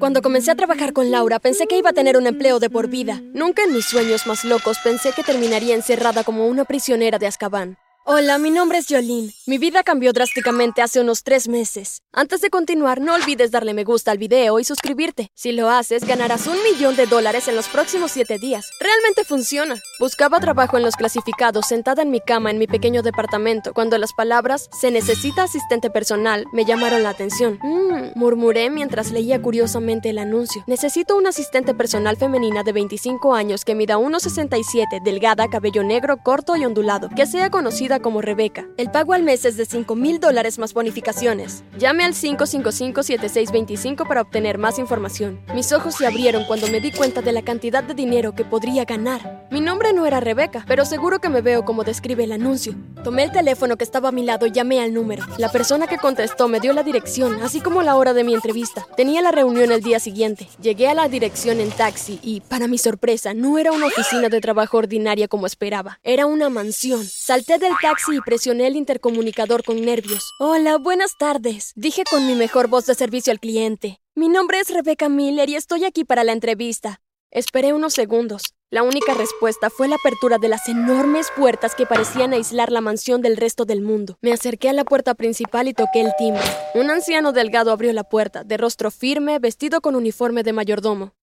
Cuando comencé a trabajar con Laura, pensé que iba a tener un empleo de por vida. Nunca en mis sueños más locos pensé que terminaría encerrada como una prisionera de Azkaban. Hola, mi nombre es Jolene. Mi vida cambió drásticamente hace unos tres meses. Antes de continuar, no olvides darle me gusta al video y suscribirte. Si lo haces, ganarás un millón de dólares en los próximos siete días. Realmente funciona. Buscaba trabajo en los clasificados sentada en mi cama en mi pequeño departamento cuando las palabras se necesita asistente personal me llamaron la atención. Mmm, murmuré mientras leía curiosamente el anuncio. Necesito una asistente personal femenina de 25 años que mida 1,67, delgada, cabello negro, corto y ondulado, que sea conocida como Rebeca. El pago al mes es de 5 mil dólares más bonificaciones. Llame al 555-7625 para obtener más información. Mis ojos se abrieron cuando me di cuenta de la cantidad de dinero que podría ganar. Mi nombre no era Rebeca, pero seguro que me veo como describe el anuncio. Tomé el teléfono que estaba a mi lado y llamé al número. La persona que contestó me dio la dirección, así como la hora de mi entrevista. Tenía la reunión el día siguiente. Llegué a la dirección en taxi y, para mi sorpresa, no era una oficina de trabajo ordinaria como esperaba. Era una mansión. Salté del taxi y presioné el intercomunicador con nervios. Hola, buenas tardes. Dije con mi mejor voz de servicio al cliente. Mi nombre es Rebecca Miller y estoy aquí para la entrevista. Esperé unos segundos. La única respuesta fue la apertura de las enormes puertas que parecían aislar la mansión del resto del mundo. Me acerqué a la puerta principal y toqué el timbre. Un anciano delgado abrió la puerta, de rostro firme, vestido con uniforme de mayordomo.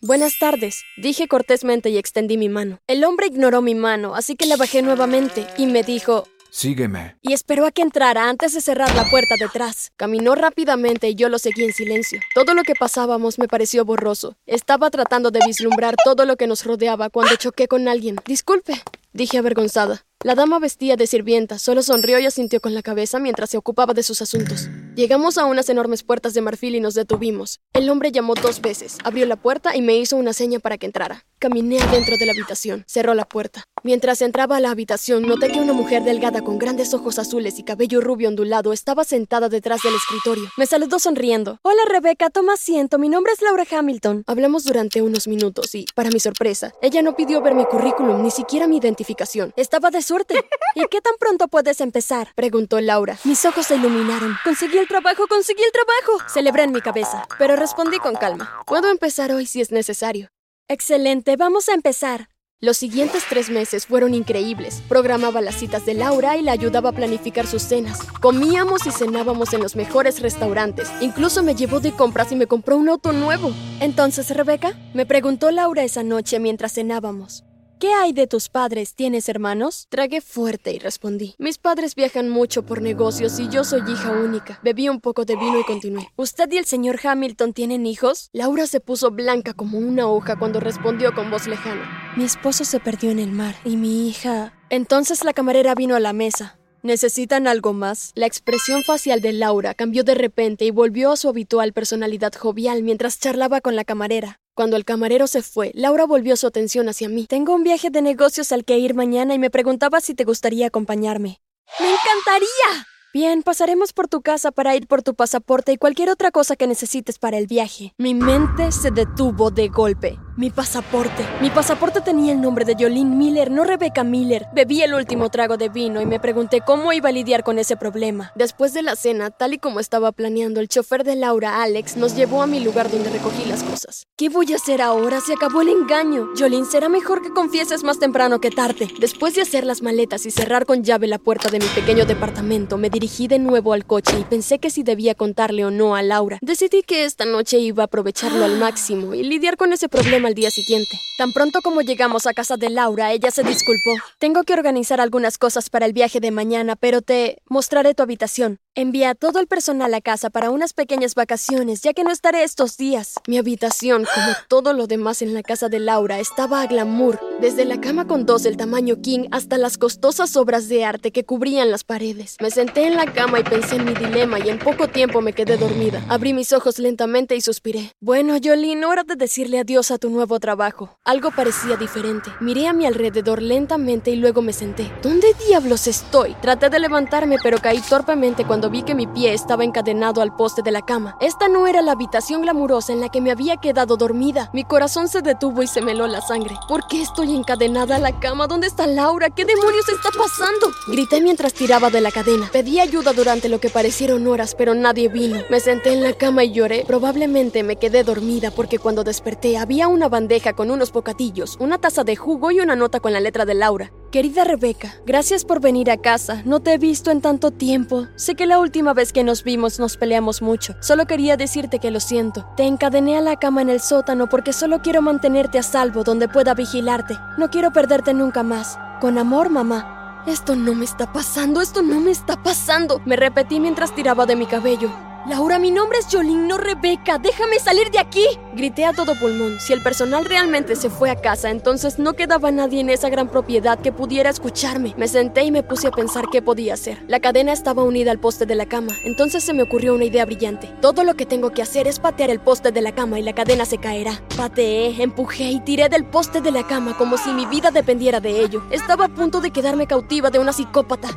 Buenas tardes, dije cortésmente y extendí mi mano. El hombre ignoró mi mano, así que la bajé nuevamente y me dijo, Sígueme. Y esperó a que entrara antes de cerrar la puerta detrás. Caminó rápidamente y yo lo seguí en silencio. Todo lo que pasábamos me pareció borroso. Estaba tratando de vislumbrar todo lo que nos rodeaba cuando choqué con alguien. Disculpe, dije avergonzada. La dama vestía de sirvienta, solo sonrió y asintió con la cabeza mientras se ocupaba de sus asuntos. Llegamos a unas enormes puertas de marfil y nos detuvimos. El hombre llamó dos veces, abrió la puerta y me hizo una seña para que entrara. Caminé adentro de la habitación, cerró la puerta. Mientras entraba a la habitación, noté que una mujer delgada con grandes ojos azules y cabello rubio ondulado estaba sentada detrás del escritorio. Me saludó sonriendo. Hola Rebeca, toma asiento, mi nombre es Laura Hamilton. Hablamos durante unos minutos y, para mi sorpresa, ella no pidió ver mi currículum, ni siquiera mi identificación. Estaba de suerte. ¿Y qué tan pronto puedes empezar? Preguntó Laura. Mis ojos se iluminaron. Conseguí el trabajo, conseguí el trabajo. Celebré en mi cabeza, pero respondí con calma. Puedo empezar hoy si es necesario. Excelente, vamos a empezar. Los siguientes tres meses fueron increíbles. Programaba las citas de Laura y la ayudaba a planificar sus cenas. Comíamos y cenábamos en los mejores restaurantes. Incluso me llevó de compras y me compró un auto nuevo. Entonces, Rebeca, me preguntó Laura esa noche mientras cenábamos. ¿Qué hay de tus padres? ¿Tienes hermanos? Tragué fuerte y respondí. Mis padres viajan mucho por negocios y yo soy hija única. Bebí un poco de vino y continué. ¿Usted y el señor Hamilton tienen hijos? Laura se puso blanca como una hoja cuando respondió con voz lejana. Mi esposo se perdió en el mar y mi hija... Entonces la camarera vino a la mesa. ¿Necesitan algo más? La expresión facial de Laura cambió de repente y volvió a su habitual personalidad jovial mientras charlaba con la camarera. Cuando el camarero se fue, Laura volvió su atención hacia mí. Tengo un viaje de negocios al que ir mañana y me preguntaba si te gustaría acompañarme. ¡Me encantaría! Bien, pasaremos por tu casa para ir por tu pasaporte y cualquier otra cosa que necesites para el viaje. Mi mente se detuvo de golpe. Mi pasaporte. Mi pasaporte tenía el nombre de Jolene Miller, no Rebecca Miller. Bebí el último trago de vino y me pregunté cómo iba a lidiar con ese problema. Después de la cena, tal y como estaba planeando, el chofer de Laura, Alex, nos llevó a mi lugar donde recogí las cosas. ¿Qué voy a hacer ahora? Se acabó el engaño. Jolene, será mejor que confieses más temprano que tarde. Después de hacer las maletas y cerrar con llave la puerta de mi pequeño departamento, me dirigí de nuevo al coche y pensé que si debía contarle o no a Laura. Decidí que esta noche iba a aprovecharlo al máximo y lidiar con ese problema al día siguiente. Tan pronto como llegamos a casa de Laura, ella se disculpó. Tengo que organizar algunas cosas para el viaje de mañana, pero te mostraré tu habitación. Envía a todo el personal a casa para unas pequeñas vacaciones, ya que no estaré estos días. Mi habitación, como todo lo demás en la casa de Laura, estaba a glamour, desde la cama con dos del tamaño king hasta las costosas obras de arte que cubrían las paredes. Me senté en la cama y pensé en mi dilema y en poco tiempo me quedé dormida. Abrí mis ojos lentamente y suspiré. Bueno, Jolene, hora de decirle adiós a tu nuevo trabajo. Algo parecía diferente. Miré a mi alrededor lentamente y luego me senté. ¿Dónde diablos estoy? Traté de levantarme, pero caí torpemente cuando vi que mi pie estaba encadenado al poste de la cama. Esta no era la habitación glamurosa en la que me había quedado dormida. Mi corazón se detuvo y se me heló la sangre. ¿Por qué estoy encadenada a la cama? ¿Dónde está Laura? ¿Qué demonios está pasando? Grité mientras tiraba de la cadena. Pedí ayuda durante lo que parecieron horas, pero nadie vino. Me senté en la cama y lloré. Probablemente me quedé dormida porque cuando desperté había una bandeja con unos bocadillos, una taza de jugo y una nota con la letra de Laura. Querida Rebeca, gracias por venir a casa. No te he visto en tanto tiempo. Sé que la última vez que nos vimos nos peleamos mucho. Solo quería decirte que lo siento. Te encadené a la cama en el sótano porque solo quiero mantenerte a salvo donde pueda vigilarte. No quiero perderte nunca más. Con amor, mamá. Esto no me está pasando, esto no me está pasando. Me repetí mientras tiraba de mi cabello. Laura, mi nombre es Jolín, no Rebeca. Déjame salir de aquí. Grité a todo pulmón. Si el personal realmente se fue a casa, entonces no quedaba nadie en esa gran propiedad que pudiera escucharme. Me senté y me puse a pensar qué podía hacer. La cadena estaba unida al poste de la cama, entonces se me ocurrió una idea brillante. Todo lo que tengo que hacer es patear el poste de la cama y la cadena se caerá. Pateé, empujé y tiré del poste de la cama como si mi vida dependiera de ello. Estaba a punto de quedarme cautiva de una psicópata.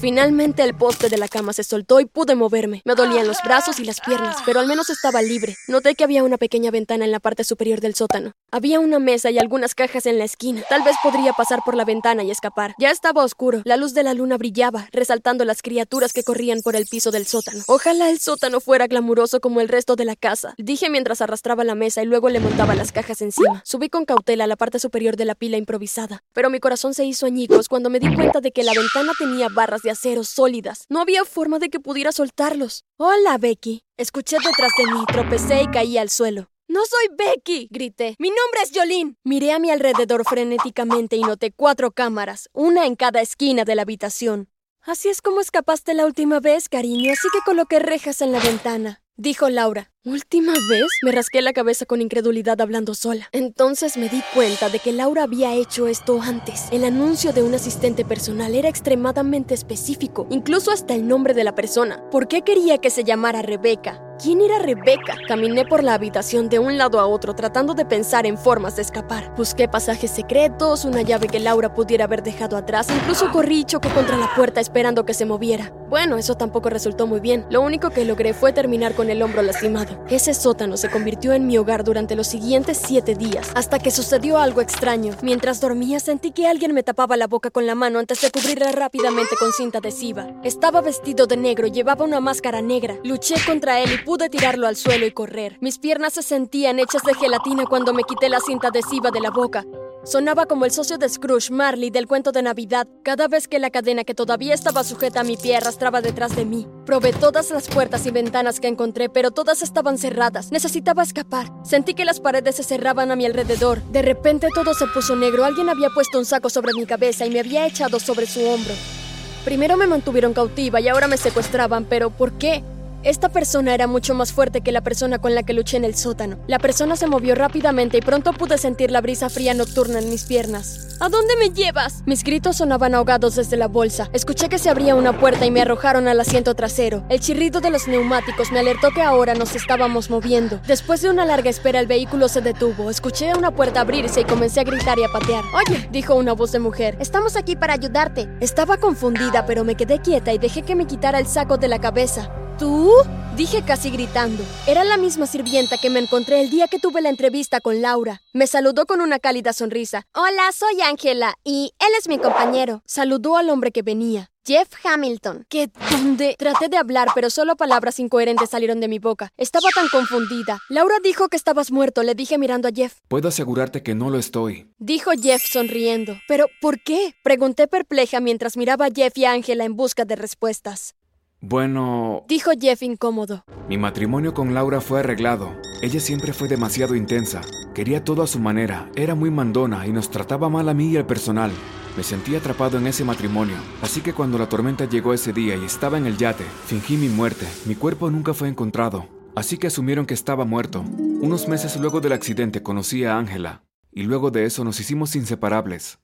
Finalmente el poste de la cama se soltó y pude moverme. Me dolían los brazos y las piernas, pero al menos estaba libre. Noté que había una pequeña ventana en la parte superior del sótano. Había una mesa y algunas cajas en la esquina. Tal vez podría pasar por la ventana y escapar. Ya estaba oscuro. La luz de la luna brillaba, resaltando las criaturas que corrían por el piso del sótano. Ojalá el sótano fuera glamuroso como el resto de la casa. Dije mientras arrastraba la mesa y luego le montaba las cajas encima. Subí con cautela a la parte superior de la pila improvisada, pero mi corazón se hizo añicos cuando me di cuenta de que la ventana tenía barras de acero sólidas. No había forma de que pudiera soltarlos. Hola, Becky. Escuché detrás de mí, tropecé y caí al suelo. No soy Becky, grité. Mi nombre es Jolín. Miré a mi alrededor frenéticamente y noté cuatro cámaras, una en cada esquina de la habitación. Así es como escapaste la última vez, cariño, así que coloqué rejas en la ventana. Dijo Laura. ¿Última vez? Me rasqué la cabeza con incredulidad hablando sola. Entonces me di cuenta de que Laura había hecho esto antes. El anuncio de un asistente personal era extremadamente específico, incluso hasta el nombre de la persona. ¿Por qué quería que se llamara Rebeca? ¿Quién era Rebeca? Caminé por la habitación de un lado a otro tratando de pensar en formas de escapar. Busqué pasajes secretos, una llave que Laura pudiera haber dejado atrás, incluso corrí y chocó contra la puerta esperando que se moviera. Bueno, eso tampoco resultó muy bien. Lo único que logré fue terminar con el hombro lastimado. Ese sótano se convirtió en mi hogar durante los siguientes siete días, hasta que sucedió algo extraño. Mientras dormía sentí que alguien me tapaba la boca con la mano antes de cubrirla rápidamente con cinta adhesiva. Estaba vestido de negro, llevaba una máscara negra. Luché contra él y pude tirarlo al suelo y correr. Mis piernas se sentían hechas de gelatina cuando me quité la cinta adhesiva de la boca. Sonaba como el socio de Scrooge, Marley, del cuento de Navidad, cada vez que la cadena que todavía estaba sujeta a mi pie arrastraba detrás de mí. Probé todas las puertas y ventanas que encontré, pero todas estaban cerradas. Necesitaba escapar. Sentí que las paredes se cerraban a mi alrededor. De repente todo se puso negro. Alguien había puesto un saco sobre mi cabeza y me había echado sobre su hombro. Primero me mantuvieron cautiva y ahora me secuestraban, pero ¿por qué? Esta persona era mucho más fuerte que la persona con la que luché en el sótano. La persona se movió rápidamente y pronto pude sentir la brisa fría nocturna en mis piernas. ¿A dónde me llevas? Mis gritos sonaban ahogados desde la bolsa. Escuché que se abría una puerta y me arrojaron al asiento trasero. El chirrido de los neumáticos me alertó que ahora nos estábamos moviendo. Después de una larga espera, el vehículo se detuvo. Escuché una puerta abrirse y comencé a gritar y a patear. Oye, dijo una voz de mujer, estamos aquí para ayudarte. Estaba confundida, pero me quedé quieta y dejé que me quitara el saco de la cabeza. ¿Tú? Dije casi gritando. Era la misma sirvienta que me encontré el día que tuve la entrevista con Laura. Me saludó con una cálida sonrisa. Hola, soy Ángela y él es mi compañero. Saludó al hombre que venía. Jeff Hamilton. ¿Qué dónde? Traté de hablar, pero solo palabras incoherentes salieron de mi boca. Estaba tan confundida. Laura dijo que estabas muerto, le dije mirando a Jeff. Puedo asegurarte que no lo estoy. Dijo Jeff sonriendo. ¿Pero por qué? Pregunté perpleja mientras miraba a Jeff y a Ángela en busca de respuestas. Bueno, Dijo Jeff incómodo. mi matrimonio con Laura fue arreglado. Ella siempre fue demasiado intensa. Quería todo a su manera, era muy mandona y nos trataba mal a mí y al personal. Me sentí atrapado en ese matrimonio, así que cuando la tormenta llegó ese día y estaba en el yate, fingí mi muerte. Mi cuerpo nunca fue encontrado, así que asumieron que estaba muerto. Unos meses luego del accidente conocí a Ángela, y luego de eso nos hicimos inseparables.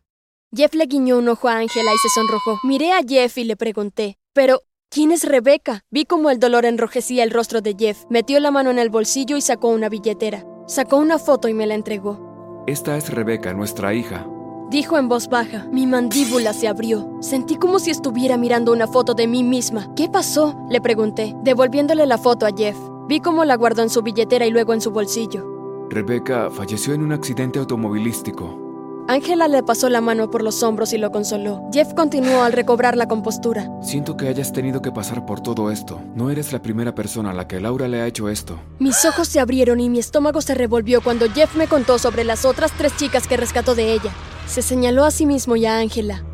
Jeff le guiñó un ojo a Ángela y se sonrojó. Miré a Jeff y le pregunté, pero ¿quién es Rebeca? Vi como el dolor enrojecía el rostro de Jeff. Metió la mano en el bolsillo y sacó una billetera. Sacó una foto y me la entregó. Esta es Rebeca, nuestra hija. dijo en voz baja. Mi mandíbula se abrió. Sentí como si estuviera mirando una foto de mí misma. ¿Qué pasó? Le pregunté, devolviéndole la foto a Jeff. Vi cómo la guardó en su billetera y luego en su bolsillo. Rebecca falleció en un accidente automovilístico. Ángela le pasó la mano por los hombros y lo consoló. Jeff continuó al recobrar la compostura. Siento que hayas tenido que pasar por todo esto. No eres la primera persona a la que Laura le ha hecho esto. Mis ojos se abrieron y mi estómago se revolvió cuando Jeff me contó sobre las otras tres chicas que rescató de ella. Se señaló a sí mismo y a Ángela.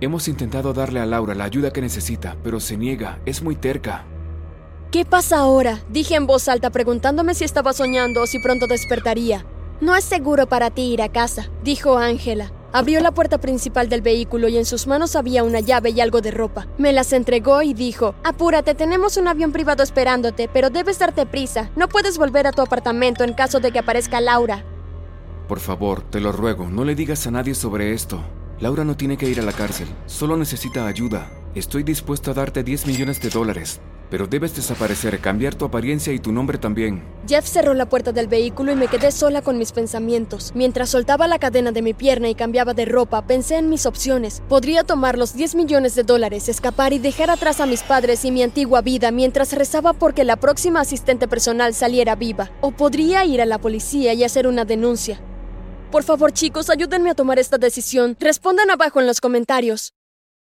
Hemos intentado darle a Laura la ayuda que necesita, pero se niega, es muy terca. ¿Qué pasa ahora? Dije en voz alta preguntándome si estaba soñando o si pronto despertaría. No es seguro para ti ir a casa, dijo Ángela. Abrió la puerta principal del vehículo y en sus manos había una llave y algo de ropa. Me las entregó y dijo, Apúrate, tenemos un avión privado esperándote, pero debes darte prisa. No puedes volver a tu apartamento en caso de que aparezca Laura. Por favor, te lo ruego, no le digas a nadie sobre esto. Laura no tiene que ir a la cárcel, solo necesita ayuda. Estoy dispuesto a darte 10 millones de dólares. Pero debes desaparecer, cambiar tu apariencia y tu nombre también. Jeff cerró la puerta del vehículo y me quedé sola con mis pensamientos. Mientras soltaba la cadena de mi pierna y cambiaba de ropa, pensé en mis opciones. Podría tomar los 10 millones de dólares, escapar y dejar atrás a mis padres y mi antigua vida mientras rezaba porque la próxima asistente personal saliera viva. O podría ir a la policía y hacer una denuncia. Por favor chicos, ayúdenme a tomar esta decisión. Respondan abajo en los comentarios.